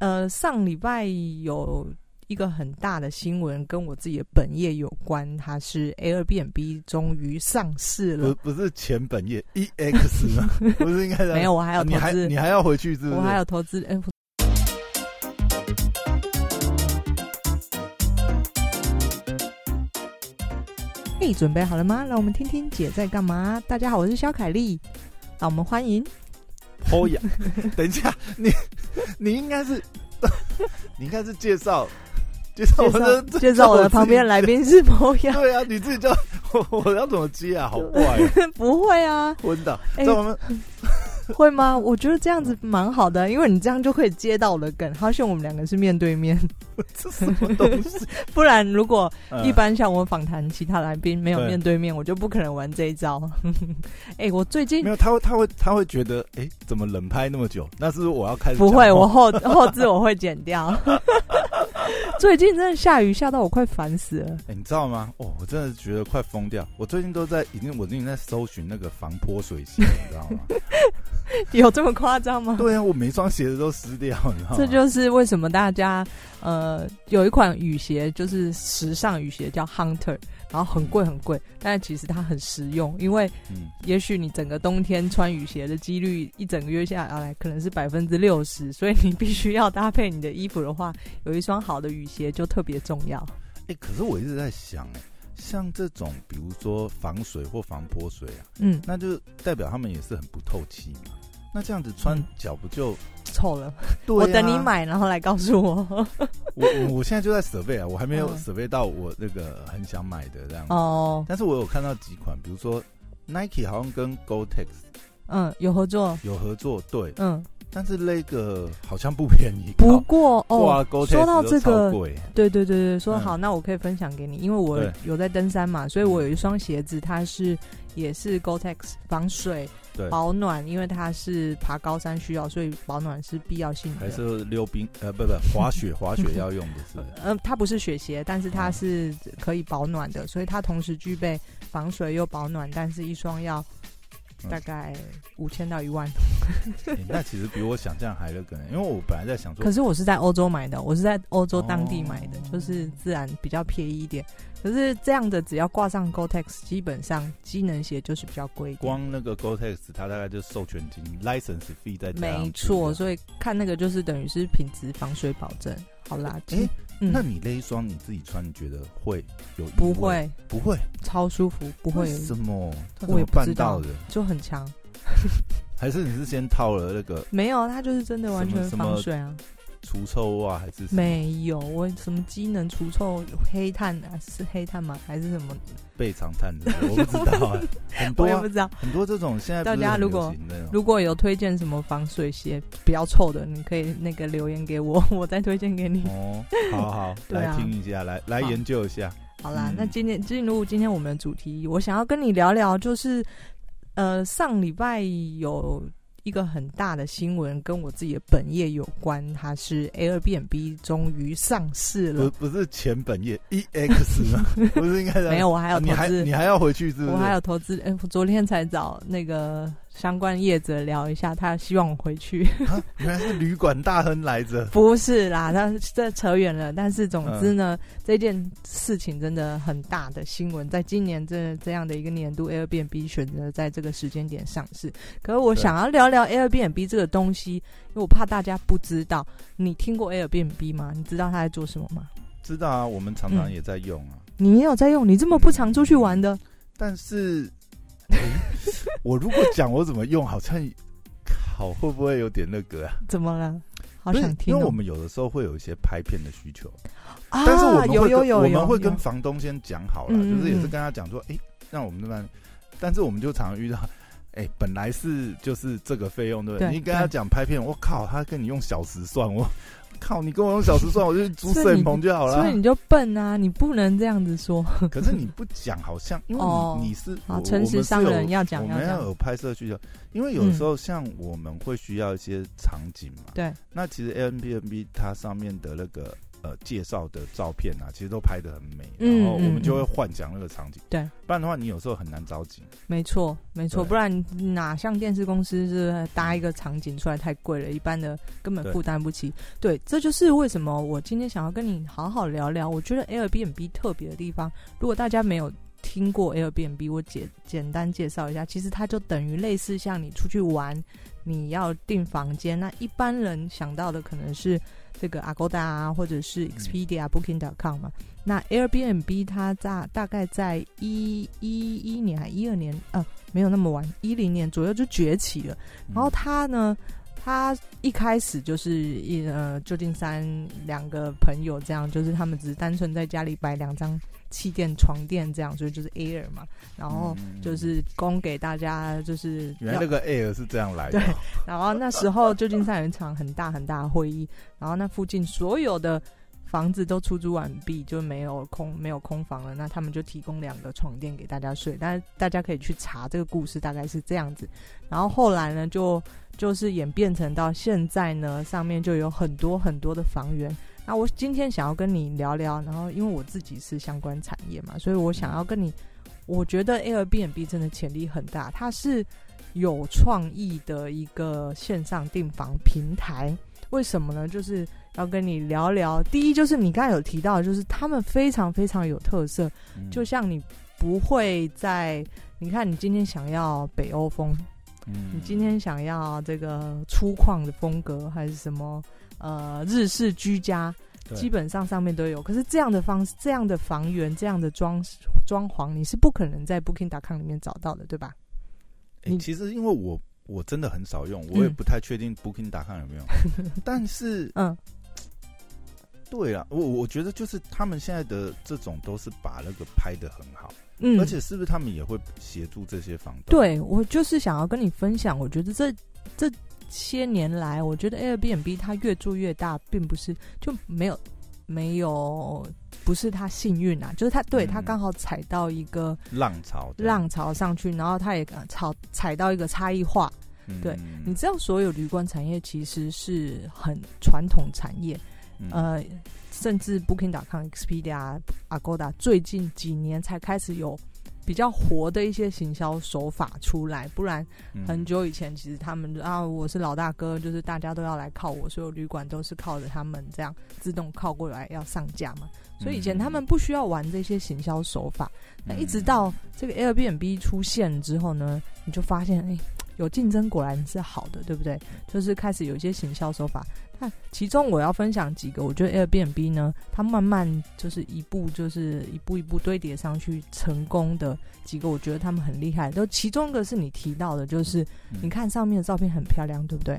呃，上礼拜有一个很大的新闻跟我自己的本业有关，它是 Airbnb 终于上市了。不不是前本业 EX 吗？不是应该 没有，我还有你还你还要回去是不是？我还有投资。哎，嘿，准备好了吗？让我们听听姐在干嘛。大家好，我是肖凯丽，让我们欢迎。哦呀，等一下，你你应该是，你应该是介绍介绍我的 介绍我的旁边来宾是朋友。对啊，你自己叫我我要怎么接啊？好怪，不会啊，昏倒，在我们。会吗？我觉得这样子蛮好的，因为你这样就可以接到我的梗。好像我们两个是面对面，这什么东西？不然如果一般像我访谈其他来宾没有面对面，我就不可能玩这一招。哎，我最近没有，他会他会他会觉得，哎，怎么冷拍那么久？那是我要开始不会，我后后置我会剪掉。最近真的下雨下到我快烦死了。哎，你知道吗？哦，我真的觉得快疯掉。我最近都在已经我最近在搜寻那个防泼水鞋，你知道吗？有这么夸张吗？对啊，我每双鞋子都湿掉，你知道吗？这就是为什么大家呃有一款雨鞋，就是时尚雨鞋叫 Hunter，然后很贵很贵，但是其实它很实用，因为嗯，也许你整个冬天穿雨鞋的几率一整个月下来可能是百分之六十，所以你必须要搭配你的衣服的话，有一双好的雨鞋就特别重要。哎，可是我一直在想，哎。像这种，比如说防水或防泼水啊，嗯，那就代表他们也是很不透气嘛。那这样子穿脚不就臭了？我等你买，然后来告诉我。我我现在就在设备啊，我还没有设备到我那个很想买的这样子。哦。但是我有看到几款，比如说 Nike 好像跟 Gore-Tex，嗯，有合作，有合作，对，嗯。但是那个好像不便宜。不过哦，说到这个，对对对对，说好，那我可以分享给你，因为我有在登山嘛，所以我有一双鞋子，它是也是 Gore-Tex 防水、保暖，因为它是爬高山需要，所以保暖是必要性的。还是溜冰？呃，不不，滑雪滑雪要用的是？呃，它不是雪鞋，但是它是可以保暖的，所以它同时具备防水又保暖，但是一双要。大概五千到一万，那其实比我想象还要可能，因为我本来在想说，可是我是在欧洲买的，我是在欧洲当地买的，就是自然比较便宜一点。可是这样的只要挂上 Gore-Tex，基本上机能鞋就是比较贵。光那个 Gore-Tex，它大概就授权金 license fee 在没错，所以看那个就是等于是品质防水保证。好啦，哎。那你那一双你自己穿，你觉得会有不会？不会，超舒服，不会。什么？我也办到的，就很强。还是你是先套了那个？没有，它就是真的完全防水啊。除臭袜还是没有？我什么机能除臭？黑炭啊？是黑炭吗？还是什么？背长炭的？我不知道，很多不知道。很多这种现在大家如果如果有推荐什么防水鞋比较臭的，你可以那个留言给我，我再推荐给你。哦，好好，来听一下，来来研究一下。好啦，那今天进入今天我们的主题，我想要跟你聊聊，就是呃上礼拜有。一个很大的新闻跟我自己的本业有关，它是 Airbnb 终于上市了。不不是前本业 EX 吗？不是应该没有，我还有你还你还要回去是不是？我还有投资，哎，昨天才找那个。相关业者聊一下，他希望我回去。原来是旅馆大亨来着？不是啦，他这扯远了。但是总之呢，这件事情真的很大的新闻，在今年这这样的一个年度，Airbnb 选择在这个时间点上市。可是我想要聊聊 Airbnb 这个东西，因为我怕大家不知道。你听过 Airbnb 吗？你知道他在做什么吗？知道啊，我们常常也在用啊。你也有在用？你这么不常出去玩的？但是。我如果讲我怎么用，好像好会不会有点那个啊？怎么了？好想听。因为我们有的时候会有一些拍片的需求，但是我们会我们会跟房东先讲好了，就是也是跟他讲说，哎，让我们那边，但是我们就常常遇到，哎，本来是就是这个费用对不对？你跟他讲拍片，我靠，他跟你用小时算我。靠！你跟我用小时算，我就租摄影棚就好了。所以你就笨啊！你不能这样子说。可是你不讲，好像因为你你是诚实商人要讲，我们要有拍摄需求。因为有时候，像我们会需要一些场景嘛。对。那其实 a M B N B 它上面的那个呃呃介绍的照片啊，其实都拍的很美，然后我们就会幻想那个场景。对，不然的话，你有时候很难着急。没错，没错，不然哪像电视公司是搭一个场景出来太贵了，一般的根本负担不起。对，这就是为什么我今天想要跟你好好聊聊。我觉得 Airbnb 特别的地方，如果大家没有。听过 Airbnb，我简简单介绍一下，其实它就等于类似像你出去玩，你要订房间，那一般人想到的可能是这个 Agoda 啊，或者是 Expedia、Booking.com 嘛。那 Airbnb 它大大概在一一一年还一二年，呃，没有那么晚，一零年左右就崛起了。然后它呢？他一开始就是一呃旧金山两个朋友这样，就是他们只是单纯在家里摆两张气垫床垫这样，所以就是 Air 嘛，然后就是供给大家就是原来那个 Air 是这样来的。对，然后那时候旧金山有一场很大很大的会议，然后那附近所有的。房子都出租完毕，就没有空没有空房了。那他们就提供两个床垫给大家睡，但是大家可以去查这个故事，大概是这样子。然后后来呢，就就是演变成到现在呢，上面就有很多很多的房源。那我今天想要跟你聊聊，然后因为我自己是相关产业嘛，所以我想要跟你，我觉得 Airbnb 真的潜力很大，它是有创意的一个线上订房平台。为什么呢？就是要跟你聊聊。第一，就是你刚才有提到，就是他们非常非常有特色。就像你不会在，你看你今天想要北欧风，嗯，你今天想要这个粗犷的风格，还是什么呃日式居家，基本上上面都有。可是这样的方式、这样的房源、这样的装装潢，你是不可能在 Booking.com 里面找到的，对吧？你其实因为我。我真的很少用，我也不太确定 Booking.com 有没有。但是，嗯，对啊，我我觉得就是他们现在的这种都是把那个拍的很好，嗯，而且是不是他们也会协助这些房东？对我就是想要跟你分享，我觉得这这些年来，我觉得 Airbnb 它越做越大，并不是就没有没有不是他幸运啊，就是他对他刚好踩到一个浪潮浪潮上去，然后他也踩踩到一个差异化。对，你知道所有旅馆产业其实是很传统产业，呃，甚至 Booking.com、Expedia、Agoda 最近几年才开始有比较活的一些行销手法出来，不然很久以前其实他们啊，我是老大哥，就是大家都要来靠我，所有旅馆都是靠着他们这样自动靠过来要上架嘛，所以以前他们不需要玩这些行销手法，那一直到这个 Airbnb 出现之后呢，你就发现哎。有竞争果然是好的，对不对？就是开始有一些行销手法。那其中我要分享几个，我觉得 Airbnb 呢，它慢慢就是一步就是一步一步堆叠上去成功的几个，我觉得他们很厉害。就其中一个是你提到的，就是你看上面的照片很漂亮，对不对？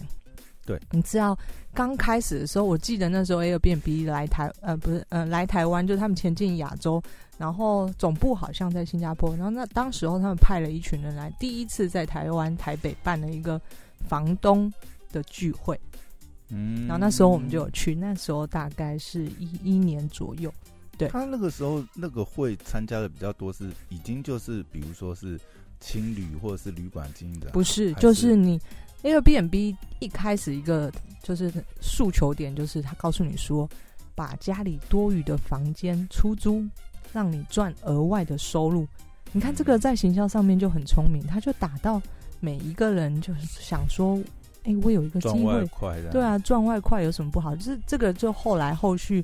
对，你知道刚开始的时候，我记得那时候 Airbnb 来台，呃，不是，呃，来台湾，就他们前进亚洲，然后总部好像在新加坡，然后那当时候他们派了一群人来，第一次在台湾台北办了一个房东的聚会，嗯，然后那时候我们就有去，那时候大概是一一年左右，对，他那个时候那个会参加的比较多，是已经就是比如说是青旅或者是旅馆经营的，不是，就是你。Airbnb 一开始一个就是诉求点，就是他告诉你说，把家里多余的房间出租，让你赚额外的收入。你看这个在行销上面就很聪明，他就打到每一个人，就是想说，哎，我有一个机会，对啊，赚外快有什么不好？就是这个，就后来后续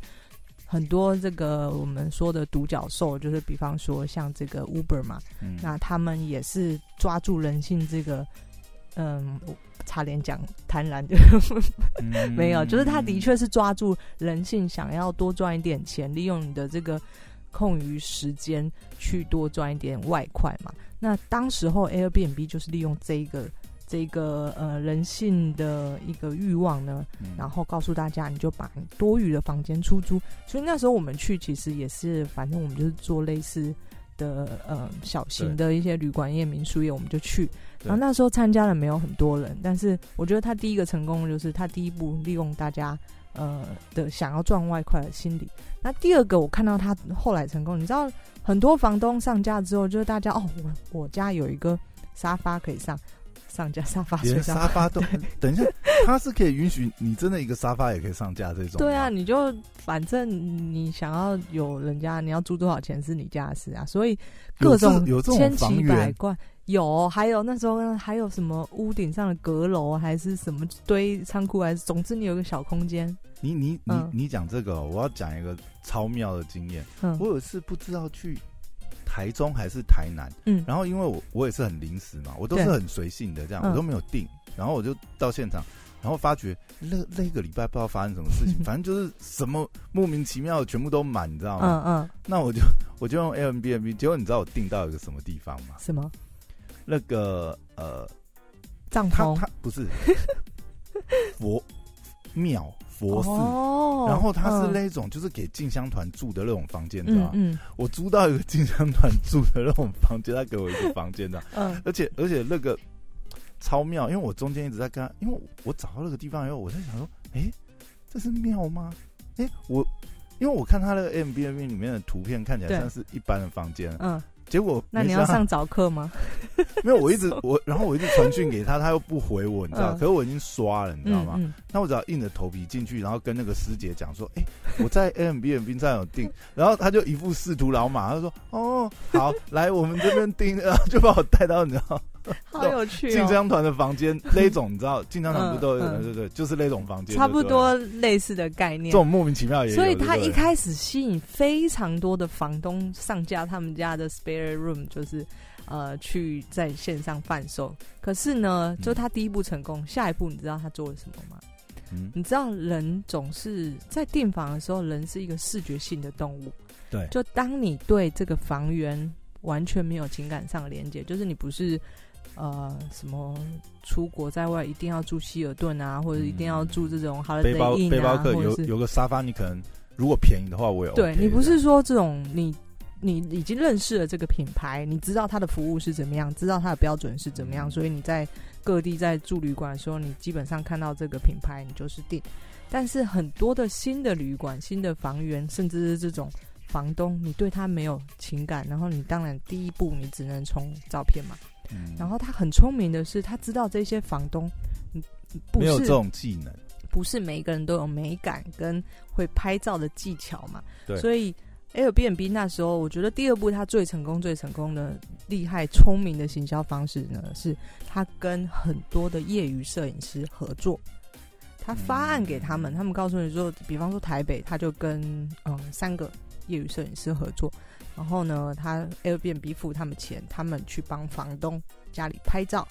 很多这个我们说的独角兽，就是比方说像这个 Uber 嘛，那他们也是抓住人性这个。嗯，差点讲贪婪就 没有，就是他的确是抓住人性，想要多赚一点钱，利用你的这个空余时间去多赚一点外快嘛。那当时候 Airbnb 就是利用这一个这个呃人性的一个欲望呢，然后告诉大家，你就把多余的房间出租。所以那时候我们去，其实也是，反正我们就是做类似。的呃小型的一些旅馆业、民宿业，我们就去。然后那时候参加了没有很多人，但是我觉得他第一个成功就是他第一步利用大家呃的想要赚外快的心理。那第二个我看到他后来成功，你知道很多房东上架之后，就是大家哦，我我家有一个沙发可以上。上架沙发，连沙发都等一下，他是可以允许你真的一个沙发也可以上架这种。对啊，你就反正你想要有人家，你要租多少钱是你家的事啊。所以各种有这种千奇百怪，有还有那时候还有什么屋顶上的阁楼，还是什么堆仓库，还是总之你有个小空间。你你你你讲这个，我要讲一个超妙的经验。嗯，我有次不知道去。台中还是台南，嗯，然后因为我我也是很临时嘛，我都是很随性的这样，我都没有定，然后我就到现场，然后发觉那那个礼拜不知道发生什么事情，反正就是什么莫名其妙的全部都满，你知道吗？嗯嗯，那我就我就用 Airbnb，结果你知道我订到一个什么地方吗？什么？那个呃，帐篷？他不是 佛庙。佛寺，然后它是那种就是给进香团住的那种房间，知道吗？我租到一个进香团住的那种房间，他给我一个房间的，嗯，而且而且那个超妙，因为我中间一直在跟他，因为我找到那个地方以后，我在想说，哎，这是庙吗？哎，我因为我看他那个 M B N B 里面的图片，看起来像是一般的房间，嗯。结果那你要上早课吗？没有，我一直 我，然后我一直传讯给他，他又不回我，你知道？可是我已经刷了，你知道吗？那我只要硬着头皮进去，然后跟那个师姐讲说：“哎，我在 A M B 站有订。”然后他就一副仕途老马，他说：“哦，好，来我们这边订。”然后就把我带到你知道。好有趣！进香团的房间那种，你知道，进香团不都有？对对，就是那种房间，差不多类似的概念。这种莫名其妙也。所以他一开始吸引非常多的房东上架他们家的 spare room，就是呃去在线上贩售。可是呢，就他第一步成功，下一步你知道他做了什么吗？嗯，你知道人总是在订房的时候，人是一个视觉性的动物。对，就当你对这个房源完全没有情感上的连接，就是你不是。呃，什么出国在外一定要住希尔顿啊，或者一定要住这种好的背包背包客有有个沙发，你可能如果便宜的话，我有。对你不是说这种你你已经认识了这个品牌，你知道它的服务是怎么样，知道它的标准是怎么样，所以你在各地在住旅馆的时候，你基本上看到这个品牌，你就是订。但是很多的新的旅馆、新的房源，甚至是这种房东，你对他没有情感，然后你当然第一步你只能从照片嘛。然后他很聪明的是，他知道这些房东，没有这种技能，不是每一个人都有美感跟会拍照的技巧嘛。对，所以 Airbnb 那时候，我觉得第二步他最成功、最成功的厉害、聪明的行销方式呢，是他跟很多的业余摄影师合作，他发案给他们，他们告诉你说，比方说台北，他就跟嗯三个业余摄影师合作。然后呢，他 Airbnb 付他们钱，他们去帮房东家里拍照。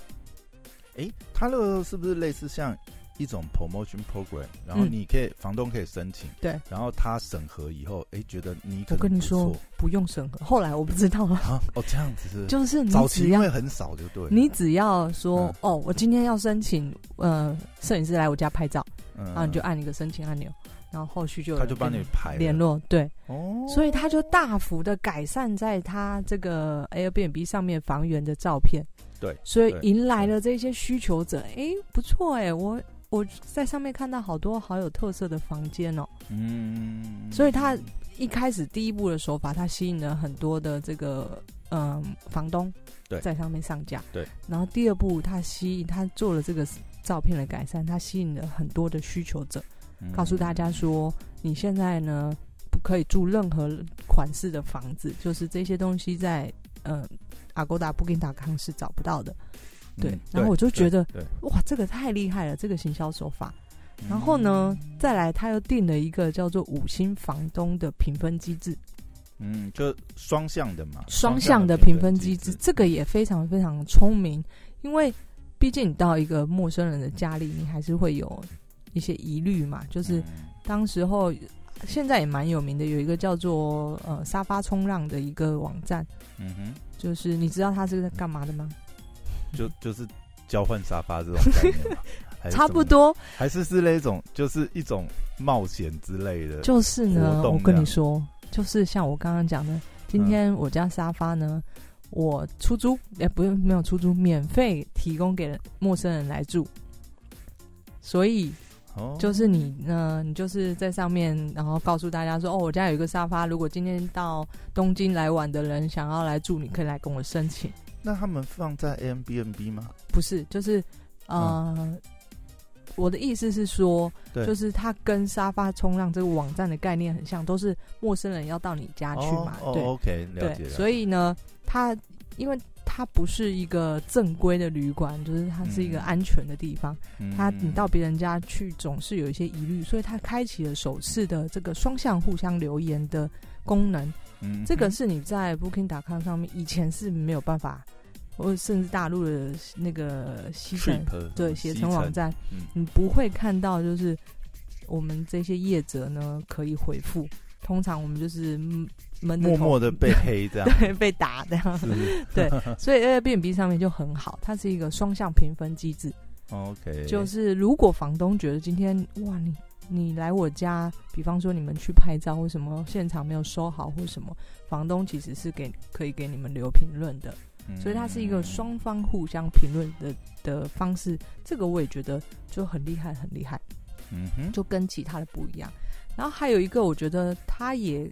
哎，他那个是不是类似像一种 promotion program？然后你可以房东可以申请，对，然后他审核以后，哎，觉得你我跟你说不用审核。后来我不知道啊，哦，这样子是就是早期因为很少，就对。你只要说哦，我今天要申请呃摄影师来我家拍照，嗯然后你就按一个申请按钮。然后后续就他就帮你排联络，对，哦，所以他就大幅的改善在他这个 Airbnb 上面房源的照片，对，所以迎来了这些需求者，哎，不错哎，我我在上面看到好多好有特色的房间哦，嗯，所以他一开始第一步的手法，他吸引了很多的这个嗯房东对在上面上架，对，然后第二步他吸引他做了这个照片的改善，他吸引了很多的需求者。告诉大家说，你现在呢不可以住任何款式的房子，就是这些东西在呃阿勾达、布丁达康是找不到的。对，然后我就觉得哇，这个太厉害了，这个行销手法。然后呢，再来他又定了一个叫做五星房东的评分机制。嗯，就双向的嘛，双向的评分机制，这个也非常非常聪明，因为毕竟你到一个陌生人的家里，你还是会有。一些疑虑嘛，就是当时候现在也蛮有名的，有一个叫做呃沙发冲浪的一个网站，嗯哼，就是你知道它是在干嘛的吗？就 就是交换沙发这种概念 差不多，还是是那种就是一种冒险之类的。就是呢，我跟你说，就是像我刚刚讲的，今天我家沙发呢，我出租，哎，不用没有出租，免费提供给陌生人来住，所以。就是你呢，你就是在上面，然后告诉大家说，哦，我家有一个沙发，如果今天到东京来玩的人想要来住，你可以来跟我申请。那他们放在 a M b n b 吗？不是，就是呃，我的意思是说，就是它跟沙发冲浪这个网站的概念很像，都是陌生人要到你家去嘛。对，OK，了解。所以呢，它因为。它不是一个正规的旅馆，就是它是一个安全的地方。它你到别人家去总是有一些疑虑，所以它开启了首次的这个双向互相留言的功能。这个是你在 Booking.com 上面以前是没有办法，或甚至大陆的那个西城对携程网站，你不会看到就是我们这些业者呢可以回复。通常我们就是闷默默的被黑这样，对，被打这样，对，所以 Airbnb 上面就很好，它是一个双向评分机制。OK，就是如果房东觉得今天哇，你你来我家，比方说你们去拍照或什么，现场没有收好或什么，房东其实是给可以给你们留评论的，所以它是一个双方互相评论的的方式。这个我也觉得就很厉害，很厉害。嗯哼，就跟其他的不一样。然后还有一个，我觉得它也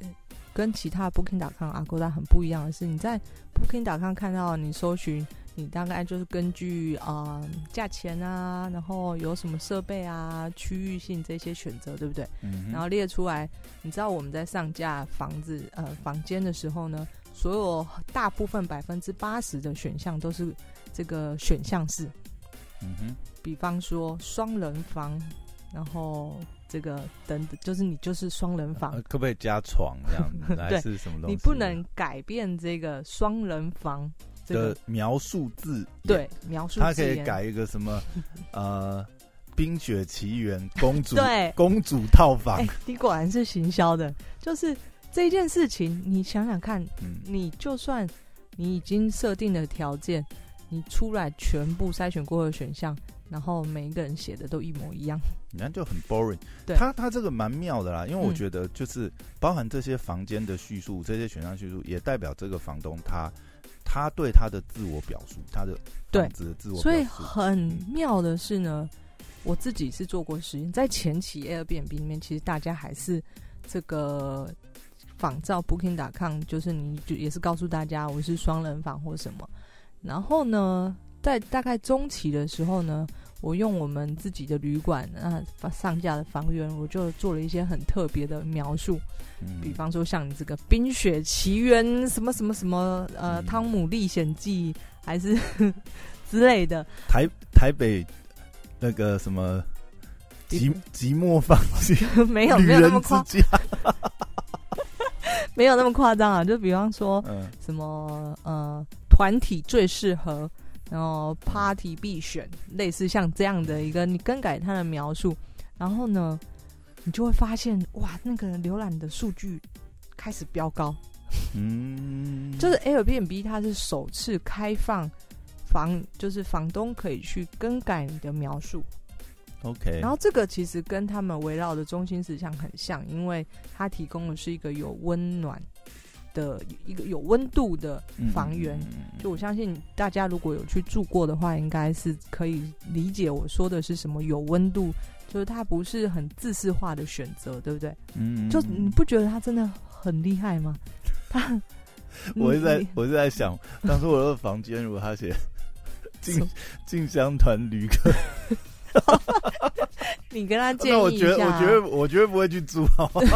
跟其他 Booking.com、Agoda 很不一样的是，你在 Booking.com 看到你搜寻，你大概就是根据啊价钱啊，然后有什么设备啊、区域性这些选择，对不对？嗯。然后列出来，你知道我们在上架房子呃房间的时候呢，所有大部分百分之八十的选项都是这个选项是，嗯哼，比方说双人房，然后。这个等等，就是你就是双人房，可不可以加床这样子？还是什么东西？你不能改变这个双人房的描述字。对，描述字。它可以改一个什么？呃，《冰雪奇缘》公主 对公主套房。你果然是行销的，就是这件事情，你想想看，你就算你已经设定了条件，你出来全部筛选过的选项。然后每一个人写的都一模一样，你看就很 boring。对，他他这个蛮妙的啦，因为我觉得就是包含这些房间的叙述，这些选项叙述，也代表这个房东他他对他的自我表述，他的对子的自我。所以很妙的是呢，我自己是做过实验，在前期 Airbnb 里面，其实大家还是这个仿照 Booking.com，就是你就也是告诉大家我是双人房或什么，然后呢。在大概中期的时候呢，我用我们自己的旅馆啊上架的房源，我就做了一些很特别的描述，比方说像你这个《冰雪奇缘》什么什么什么呃《汤姆历险记》还是 之类的。台台北那个什么寂寂寞房间，没有没有那么夸张，没有那么夸张啊！就比方说什么呃团体最适合。然后 party 必选，类似像这样的一个，你更改它的描述，然后呢，你就会发现哇，那个浏览的数据开始飙高。嗯，就是 Airbnb 它是首次开放房，就是房东可以去更改你的描述。OK，然后这个其实跟他们围绕的中心思想很像，因为它提供的是一个有温暖。的一个有温度的房源，就我相信大家如果有去住过的话，应该是可以理解我说的是什么有温度，就是它不是很自私化的选择，对不对？嗯，就你不觉得他真的很厉害吗？他，我是在我是在想，当初我的房间如果他写 进进香团旅客。你跟他建议一下，我觉得，我觉得，我绝对不会去住。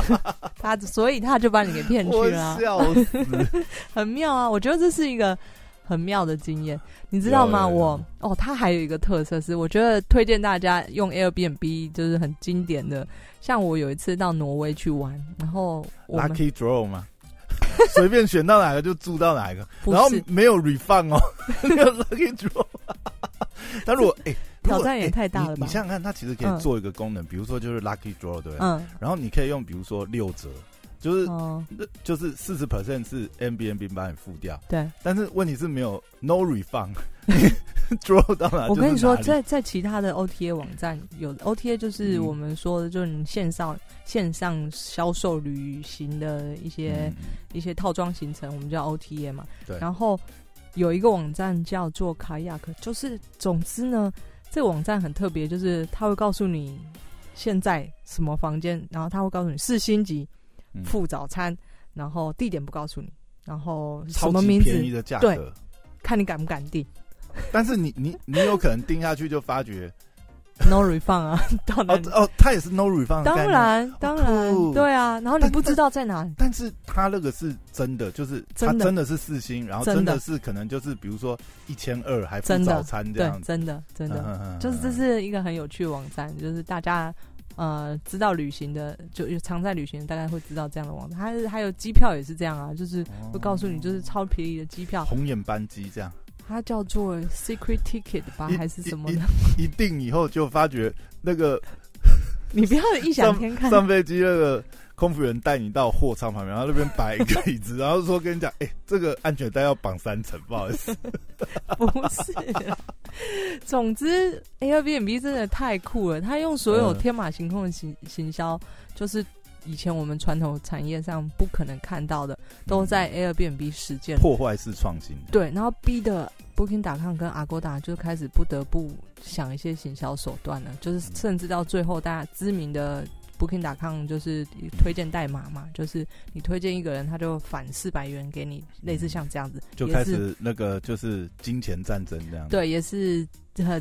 他所以他就把你给骗去了，笑死，很妙啊！我觉得这是一个很妙的经验，你知道吗？我哦，他还有一个特色是，我觉得推荐大家用 Airbnb，就是很经典的。像我有一次到挪威去玩，然后 Lucky Draw 嘛，随便选到哪个就住到哪个，然后没有 refund 哦，没有 Lucky Draw。但如果哎。挑战也太大了吧！你想想看，它其实可以做一个功能，比如说就是 lucky draw，对不对？嗯。然后你可以用，比如说六折，就是哦就是四十 percent 是 N B N B 把你付掉。对。但是问题是没有 no refund，draw 到哪？我跟你说，在在其他的 O T A 网站有 O T A，就是我们说的，就是你线上线上销售旅行的一些一些套装行程，我们叫 O T A 嘛。对。然后有一个网站叫做卡亚克，就是总之呢。这个网站很特别，就是他会告诉你现在什么房间，然后他会告诉你四星级付早餐，然后地点不告诉你，然后什么名字？对，看你敢不敢订。但是你你你有可能订下去就发觉。No refund 啊，哦哦，他也是 No refund，当然当然，对啊，然后你不知道在哪，但是他那个是真的，就是他真的是四星，然后真的是可能就是比如说一千二还付早餐这样，真的真的，就是这是一个很有趣的网站，就是大家呃知道旅行的，就有常在旅行大概会知道这样的网站，还是还有机票也是这样啊，就是会告诉你就是超便宜的机票，红眼班机这样。它叫做 Secret Ticket 吧，还是什么的？一定以后就发觉那个，你不要异想天开。上飞机那个空服员带你到货舱旁边，然后那边摆一个椅子，然后说跟你讲：“哎，这个安全带要绑三层，不好意思。”不是，总之 Airbnb 真的太酷了，他用所有天马行空的行行销，就是。以前我们传统产业上不可能看到的，都在 Airbnb 实践，破坏式创新。对，然后逼的 Booking.com 跟 Agoda 就开始不得不想一些行销手段了，就是甚至到最后，大家知名的 Booking.com 就是推荐代码嘛，就是你推荐一个人，他就返四百元给你，类似像这样子，就开始那个就是金钱战争这样。对，也是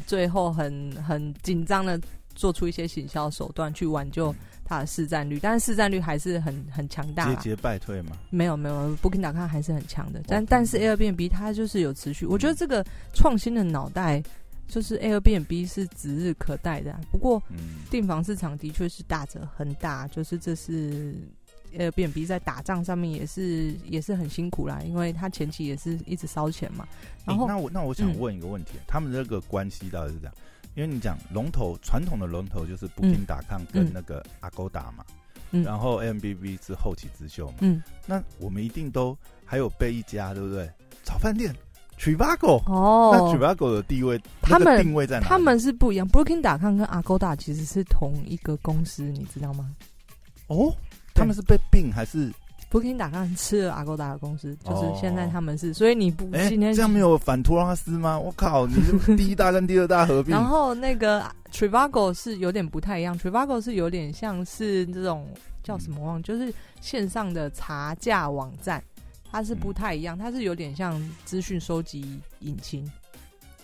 最后很很紧张的做出一些行销手段去挽救。它的市占率，但是市占率还是很很强大，节节败退嘛？没有没有，Booking.com 还是很强的，但但是 Airbnb 它就是有持续。我觉得这个创新的脑袋就是 Airbnb 是指日可待的。不过，订房市场的确是大者很大，就是这是 Airbnb 在打仗上面也是也是很辛苦啦，因为它前期也是一直烧钱嘛。然后，那我那我想问一个问题，他们这个关系到底是这样？因为你讲龙头传统的龙头就是 Booking 打抗跟那个 Agoda 嘛，然后 M B B 是后起之秀嘛，嗯，那我们一定都还有背一家对不对？早饭店 Trivago 哦，那 Trivago 的地位，他们定位在哪？他们是不一样，Booking 打抗跟 Agoda 其实是同一个公司，你知道吗？哦，他们是被并还是？Booking 打看吃了阿勾达的公司，就是现在他们是，所以你不今天这样没有反托拉斯吗？我靠，你是 第一大跟第二大合并。然后那个 Trivago 是有点不太一样，Trivago 是有点像是这种叫什么忘，就是线上的查价网站，它是不太一样，它是有点像资讯收集引擎。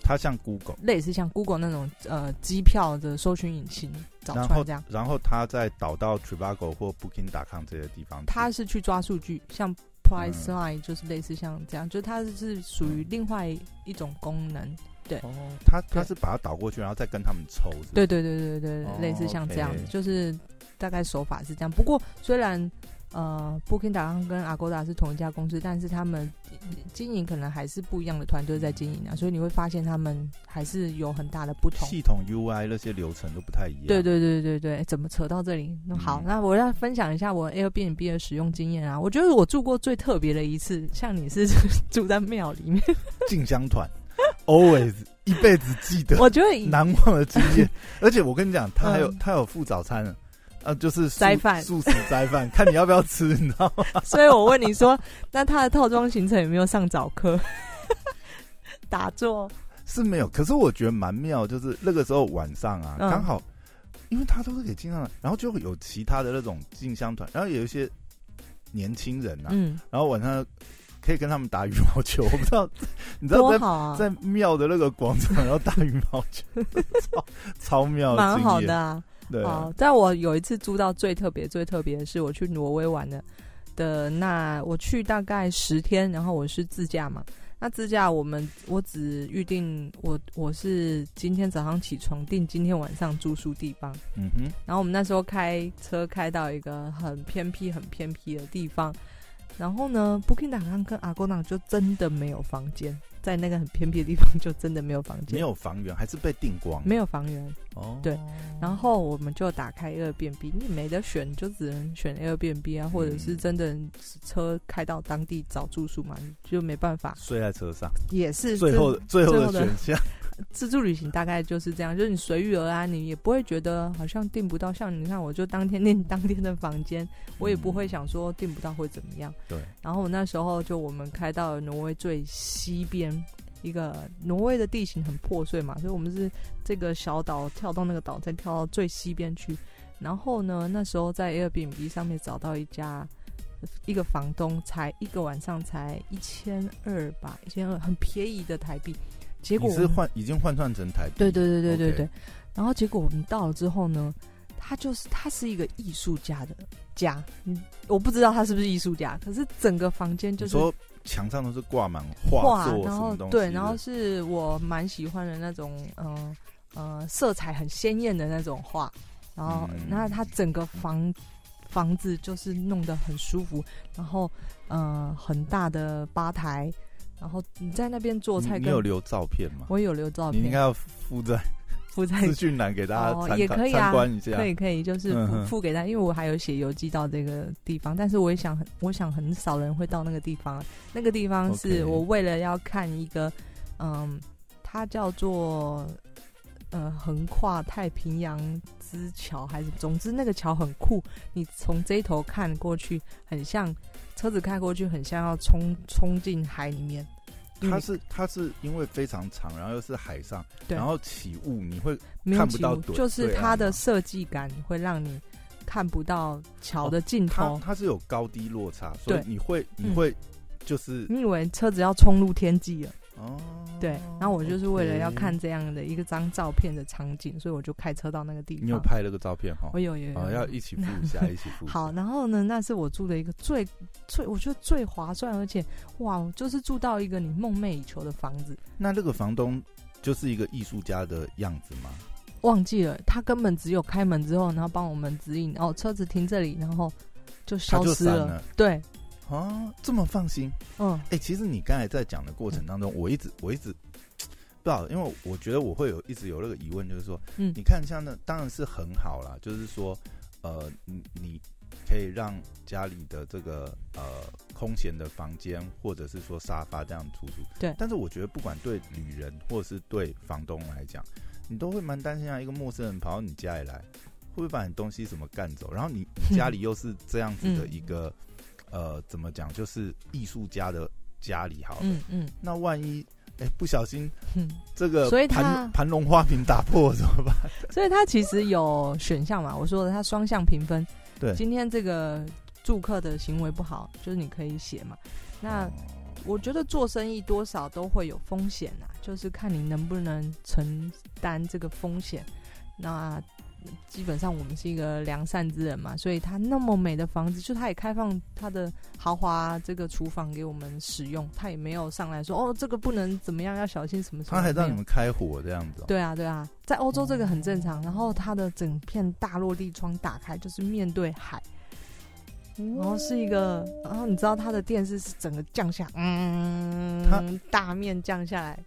它像 Google，类似像 Google 那种呃机票的搜寻引擎，找出来这样。然后它再导到 Trivago 或 Booking.com 这些地方。它是去抓数据，像 Priceline 就是类似像这样，就是它是属于另外一种功能。对，哦，它它是把它导过去，然后再跟他们抽。对对对对对，类似像这样，就是大概手法是这样。不过虽然。呃，Booking 打康跟 Agoda 是同一家公司，但是他们经营可能还是不一样的团队在经营啊，所以你会发现他们还是有很大的不同。系统 UI 那些流程都不太一样。对对对对对，怎么扯到这里？那好，那我要分享一下我 Airbnb 的使用经验啊。我觉得我住过最特别的一次，像你是 住在庙里面，进香团，always 一辈子记得，我觉得难忘的经验。而且我跟你讲，他还有他有附早餐。啊，就是斋饭，素食斋饭，看你要不要吃，你知道吗？所以我问你说，那他的套装行程有没有上早课？打坐是没有，可是我觉得蛮妙，就是那个时候晚上啊，刚好，因为他都是给进上，然后就会有其他的那种进香团，然后有一些年轻人呐，嗯，然后晚上可以跟他们打羽毛球，我不知道，你知道在在庙的那个广场，然后打羽毛球，超超妙，蛮好的啊。哦，在我有一次租到最特别、最特别的是，我去挪威玩的的那，我去大概十天，然后我是自驾嘛。那自驾我们我只预定我我是今天早上起床订今天晚上住宿地方。嗯哼。然后我们那时候开车开到一个很偏僻、很偏僻的地方，然后呢，Booking.com 跟阿 g o 就真的没有房间。在那个很偏僻的地方，就真的没有房间，没有房源，还是被订光，没有房源。哦。对，然后我们就打开 Airbnb，你没得选，就只能选 Airbnb 啊，或者是真的车开到当地找住宿嘛，就没办法。睡在车上，也是最后最后的选项。自助旅行大概就是这样，就是你随遇而安，你也不会觉得好像订不到。像你看，我就当天订当天的房间，我也不会想说订不到会怎么样。对。然后我那时候就我们开到挪威最西边一个，挪威的地形很破碎嘛，所以我们是这个小岛跳到那个岛，再跳到最西边去。然后呢，那时候在 Airbnb 上面找到一家一个房东才一个晚上才一千二吧，一千二很便宜的台币。结果是换已经换算成台币，对对对对对对。然后结果我们到了之后呢，他就是他是一个艺术家的家，嗯，我不知道他是不是艺术家，可是整个房间就是说墙上都是挂满画作，然后对，然后是我蛮喜欢的那种，嗯呃，色彩很鲜艳的那种画，然后那他整个房房子就是弄得很舒服，然后呃很大的吧台。然后你在那边做菜，你有留照片吗？我有留照片，你应该要附在 附在资讯栏给大家参也可以啊观一下。可以可以，就是附给大家，因为我还有写邮寄到这个地方。但是我也想很，我想很少人会到那个地方。那个地方是我为了要看一个，嗯，它叫做呃横跨太平洋之桥，还是总之那个桥很酷。你从这头看过去，很像车子开过去，很像要冲冲进海里面。它是它是因为非常长，然后又是海上，然后起雾，你会看不到。就是它的设计感会让你看不到桥的尽头。它是有高低落差，所以你会你会就是你以为车子要冲入天际了。哦，对，然后我就是为了要看这样的一个张照片的场景，所以我就开车到那个地方。你有拍那个照片哈？我有有有，要一起附一 下，一起附。好，然后呢，那是我住的一个最最，我觉得最划算，而且哇，就是住到一个你梦寐以求的房子。那这个房东就是一个艺术家的样子吗？忘记了，他根本只有开门之后，然后帮我们指引，哦，车子停这里，然后就消失了。对。啊，这么放心？嗯，哎，其实你刚才在讲的过程当中，我一直我一直 不知道，因为我觉得我会有一直有那个疑问，就是说，嗯，你看像那当然是很好啦，就是说，呃，你你可以让家里的这个呃空闲的房间或者是说沙发这样出租，对。但是我觉得不管对旅人或者是对房东来讲，你都会蛮担心啊，一个陌生人跑到你家里来，会不会把你东西什么干走？然后你 家里又是这样子的一个。呃，怎么讲？就是艺术家的家里好了。嗯嗯。那万一哎不小心，这个所以盘盘龙花瓶打破怎么办？所以它其实有选项嘛。我说的它双向评分。对。今天这个住客的行为不好，就是你可以写嘛。那我觉得做生意多少都会有风险啊，就是看你能不能承担这个风险。那。基本上我们是一个良善之人嘛，所以他那么美的房子，就他也开放他的豪华这个厨房给我们使用，他也没有上来说哦这个不能怎么样，要小心什么什么。他还让你们开火这样子。对啊对啊，在欧洲这个很正常。然后他的整片大落地窗打开就是面对海，然后是一个，然后你知道他的电视是整个降下，嗯，大面降下来。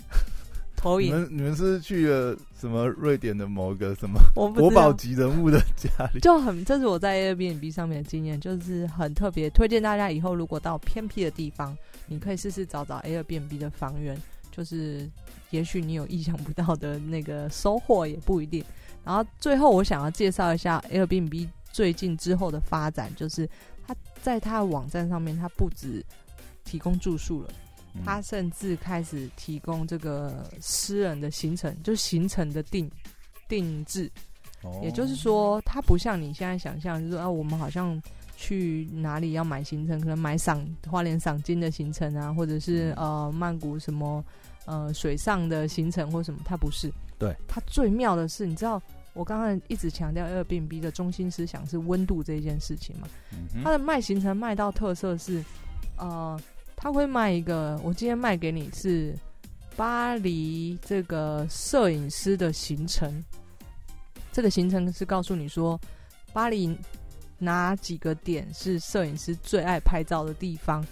你们你们是去了什么瑞典的某个什么国宝级人物的家里？就很，这是我在 Airbnb 上面的经验，就是很特别，推荐大家以后如果到偏僻的地方，你可以试试找找 Airbnb 的房源，就是也许你有意想不到的那个收获，也不一定。然后最后我想要介绍一下 Airbnb 最近之后的发展，就是它在它的网站上面，它不止提供住宿了。他甚至开始提供这个私人的行程，就是行程的定定制。也就是说，它不像你现在想象，就是说啊，我们好像去哪里要买行程，可能买赏花莲赏金的行程啊，或者是呃曼谷什么呃水上的行程或什么，它不是。对。它最妙的是，你知道我刚刚一直强调 Airbnb 的中心思想是温度这件事情嘛？它的卖行程卖到特色是呃。他会卖一个，我今天卖给你是巴黎这个摄影师的行程。这个行程是告诉你说，巴黎哪几个点是摄影师最爱拍照的地方，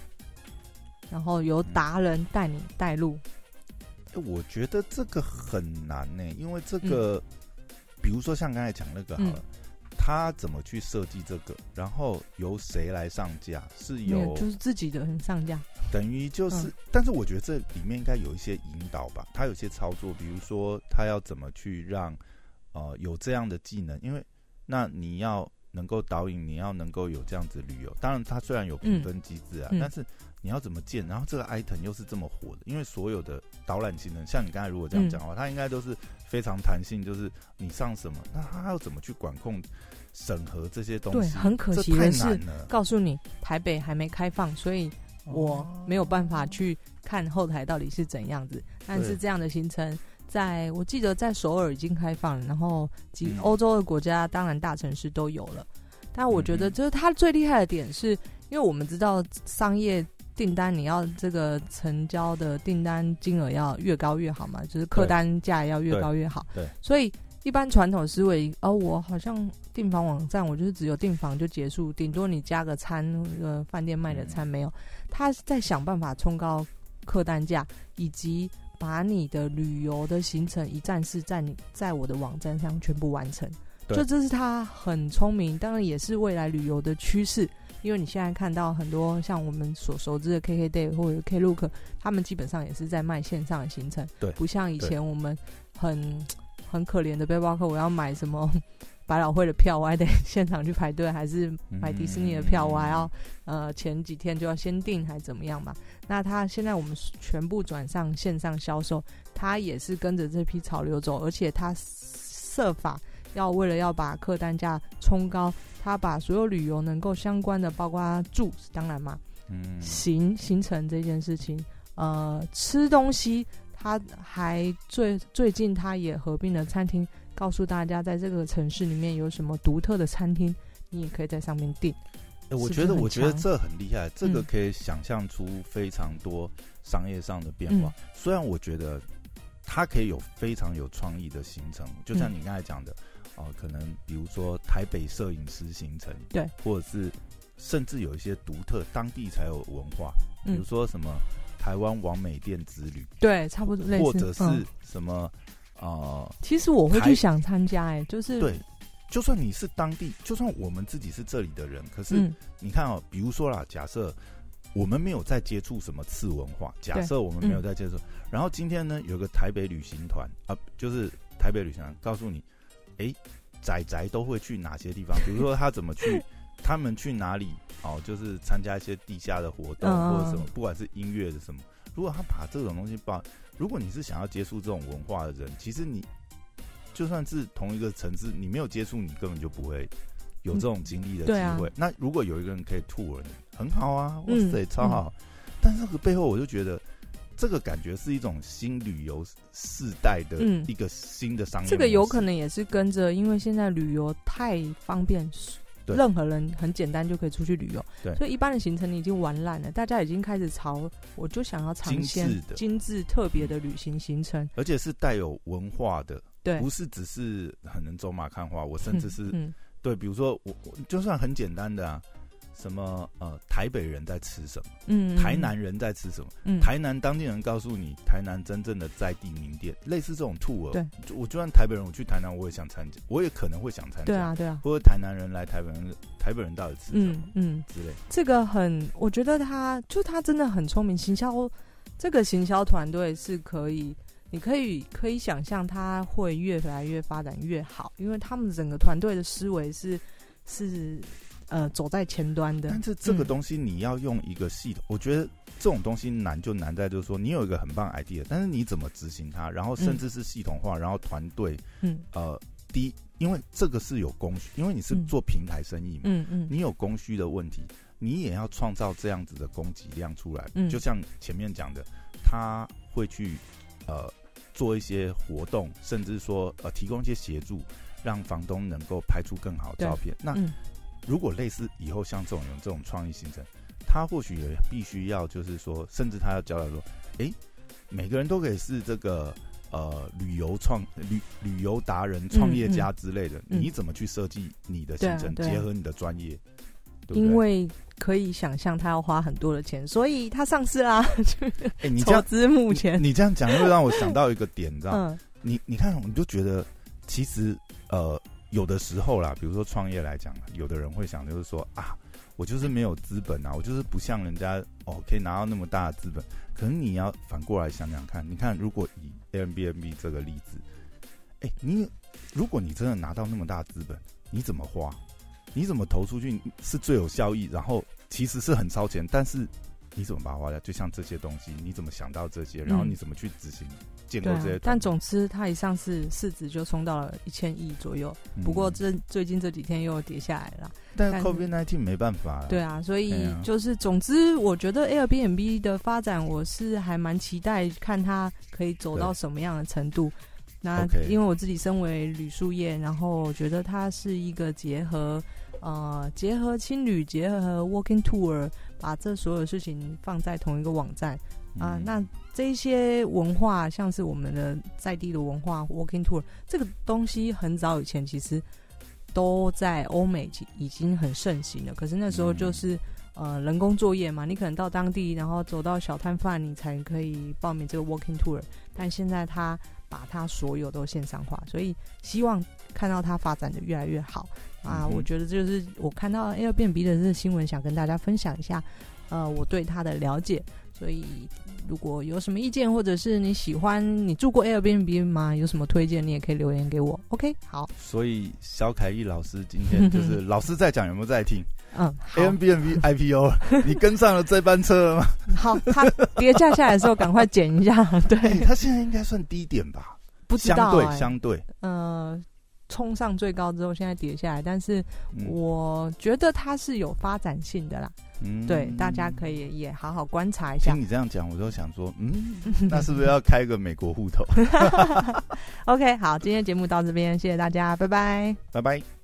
然后由达人带你带路。我觉得这个很难呢，因为这个，比如说像刚才讲那个好了。他怎么去设计这个？然后由谁来上架？是由就是自己的人上架，等于就是。但是我觉得这里面应该有一些引导吧。他有些操作，比如说他要怎么去让呃有这样的技能？因为那你要能够导引，你要能够有这样子旅游。当然，它虽然有评分机制啊，但是你要怎么建？然后这个 item 又是这么火的，因为所有的导览行程，像你刚才如果这样讲的话，它应该都是非常弹性，就是你上什么，那它要怎么去管控？审核这些东西。对，很可惜的是，告诉你台北还没开放，所以我没有办法去看后台到底是怎样子。但是这样的行程，在我记得在首尔已经开放了，然后几欧洲的国家，当然大城市都有了。但我觉得，就是它最厉害的点是，因为我们知道商业。订单你要这个成交的订单金额要越高越好嘛，就是客单价要越高越好。对，所以一般传统思维，哦，我好像订房网站，我就是只有订房就结束，顶多你加个餐，那个饭店卖的餐没有。他在想办法冲高客单价，以及把你的旅游的行程一站式在你在我的网站上全部完成。就这是他很聪明，当然也是未来旅游的趋势。因为你现在看到很多像我们所熟知的 KKday 或者 Klook，他们基本上也是在卖线上的行程，对，不像以前我们很很可怜的背包客，我要买什么百老汇的票，我还得现场去排队，还是买迪士尼的票，我还要呃前几天就要先订，还怎么样嘛？那他现在我们全部转上线上销售，他也是跟着这批潮流走，而且他设法要为了要把客单价冲高。他把所有旅游能够相关的，包括住，当然嘛，嗯，行行程这件事情，呃，吃东西，他还最最近他也合并了餐厅，告诉大家在这个城市里面有什么独特的餐厅，你也可以在上面订。我觉得，我觉得这很厉害，这个可以想象出非常多商业上的变化。虽然我觉得它可以有非常有创意的行程，就像你刚才讲的。哦，可能比如说台北摄影师行程，对，或者是甚至有一些独特当地才有文化，比如说什么台湾王美店之旅，对，差不多类似，或者是什么啊？其实我会去想参加，哎，就是对，就算你是当地，就算我们自己是这里的人，可是你看哦，比如说啦，假设我们没有在接触什么次文化，假设我们没有在接触，然后今天呢，有个台北旅行团啊，就是台北旅行团告诉你。哎，仔仔都会去哪些地方？比如说他怎么去，他们去哪里？哦，就是参加一些地下的活动或者什么，不管是音乐的什么。如果他把这种东西报，如果你是想要接触这种文化的人，其实你就算是同一个城市，你没有接触，你根本就不会有这种经历的机会。那如果有一个人可以吐了，很好啊，哇塞，超好。但这个背后，我就觉得。这个感觉是一种新旅游世代的一个新的商业。这个有可能也是跟着，因为现在旅游太方便，任何人很简单就可以出去旅游。对，所以一般的行程你已经玩烂了，大家已经开始朝我就想要尝鲜精致特别的旅行行程，而且是带有文化的，对，不是只是很能走马看花。我甚至是对，比如说我我就算很简单的啊。什么呃，台北人在吃什么？嗯，台南人在吃什么？嗯，台南当地人告诉你，台南真正的在地名店，类似这种 tour。对，我就算台北人，我去台南，我也想参加，我也可能会想参加。对啊，对啊。或者台南人来台北人，台北人到底吃什么？嗯之类。这个很，我觉得他就他真的很聪明，行销这个行销团队是可以，你可以可以想象他会越来越发展越好，因为他们整个团队的思维是是。呃，走在前端的，但是这个东西你要用一个系统，我觉得这种东西难就难在就是说，你有一个很棒 idea，但是你怎么执行它，然后甚至是系统化，然后团队，嗯，呃，第一，因为这个是有供需，因为你是做平台生意嘛，嗯嗯，你有供需的问题，你也要创造这样子的供给量出来，嗯，就像前面讲的，他会去呃做一些活动，甚至说呃提供一些协助，让房东能够拍出更好的照片，那。如果类似以后像这种有这种创意形成，他或许也必须要就是说，甚至他要交代说，哎，每个人都可以是这个呃旅游创旅旅游达人、创业家之类的。你怎么去设计你的行程，结合你的专业？因为可以想象他要花很多的钱，所以他上市啦。哎，你投资目前你这样讲，又让我想到一个点，你知道？你你看，你就觉得其实呃。有的时候啦，比如说创业来讲，有的人会想，就是说啊，我就是没有资本啊，我就是不像人家哦，可以拿到那么大的资本。可能你要反过来想想看，你看，如果以 Airbnb 这个例子，哎，你如果你真的拿到那么大资本，你怎么花？你怎么投出去是最有效益？然后其实是很烧钱，但是你怎么把它花掉？就像这些东西，你怎么想到这些？然后你怎么去执行？建构这些？但总之，它一上市市值就冲到了一千亿左右。不过这最近这几天又跌下来了。但 COVID nineteen 没办法。对啊，所以就是总之，我觉得 Airbnb 的发展，我是还蛮期待看它可以走到什么样的程度。那因为我自己身为旅宿业，然后我觉得它是一个结合呃结合青旅结合 Walking Tour。把这所有事情放在同一个网站啊，那这些文化像是我们的在地的文化，Walking Tour 这个东西很早以前其实都在欧美已经很盛行了。可是那时候就是呃人工作业嘛，你可能到当地，然后走到小摊贩，你才可以报名这个 Walking Tour。但现在他把它所有都线上化，所以希望看到它发展的越来越好。啊，我觉得这就是我看到 Airbnb 的这个新闻，想跟大家分享一下，呃，我对它的了解。所以如果有什么意见，或者是你喜欢你住过 Airbnb 吗？有什么推荐，你也可以留言给我。OK，好。所以小凯毅老师今天就是 老师在讲，有没有在听？嗯，Airbnb IPO，你跟上了这班车了吗？好，它跌价下来的时候，赶快减一下。对，它现在应该算低点吧？不知道，相对相对，呃。冲上最高之后，现在跌下来，但是我觉得它是有发展性的啦。嗯，对，大家可以也好好观察一下。听你这样讲，我就想说，嗯，那是不是要开个美国户头？OK，好，今天节目到这边，谢谢大家，拜拜，拜拜。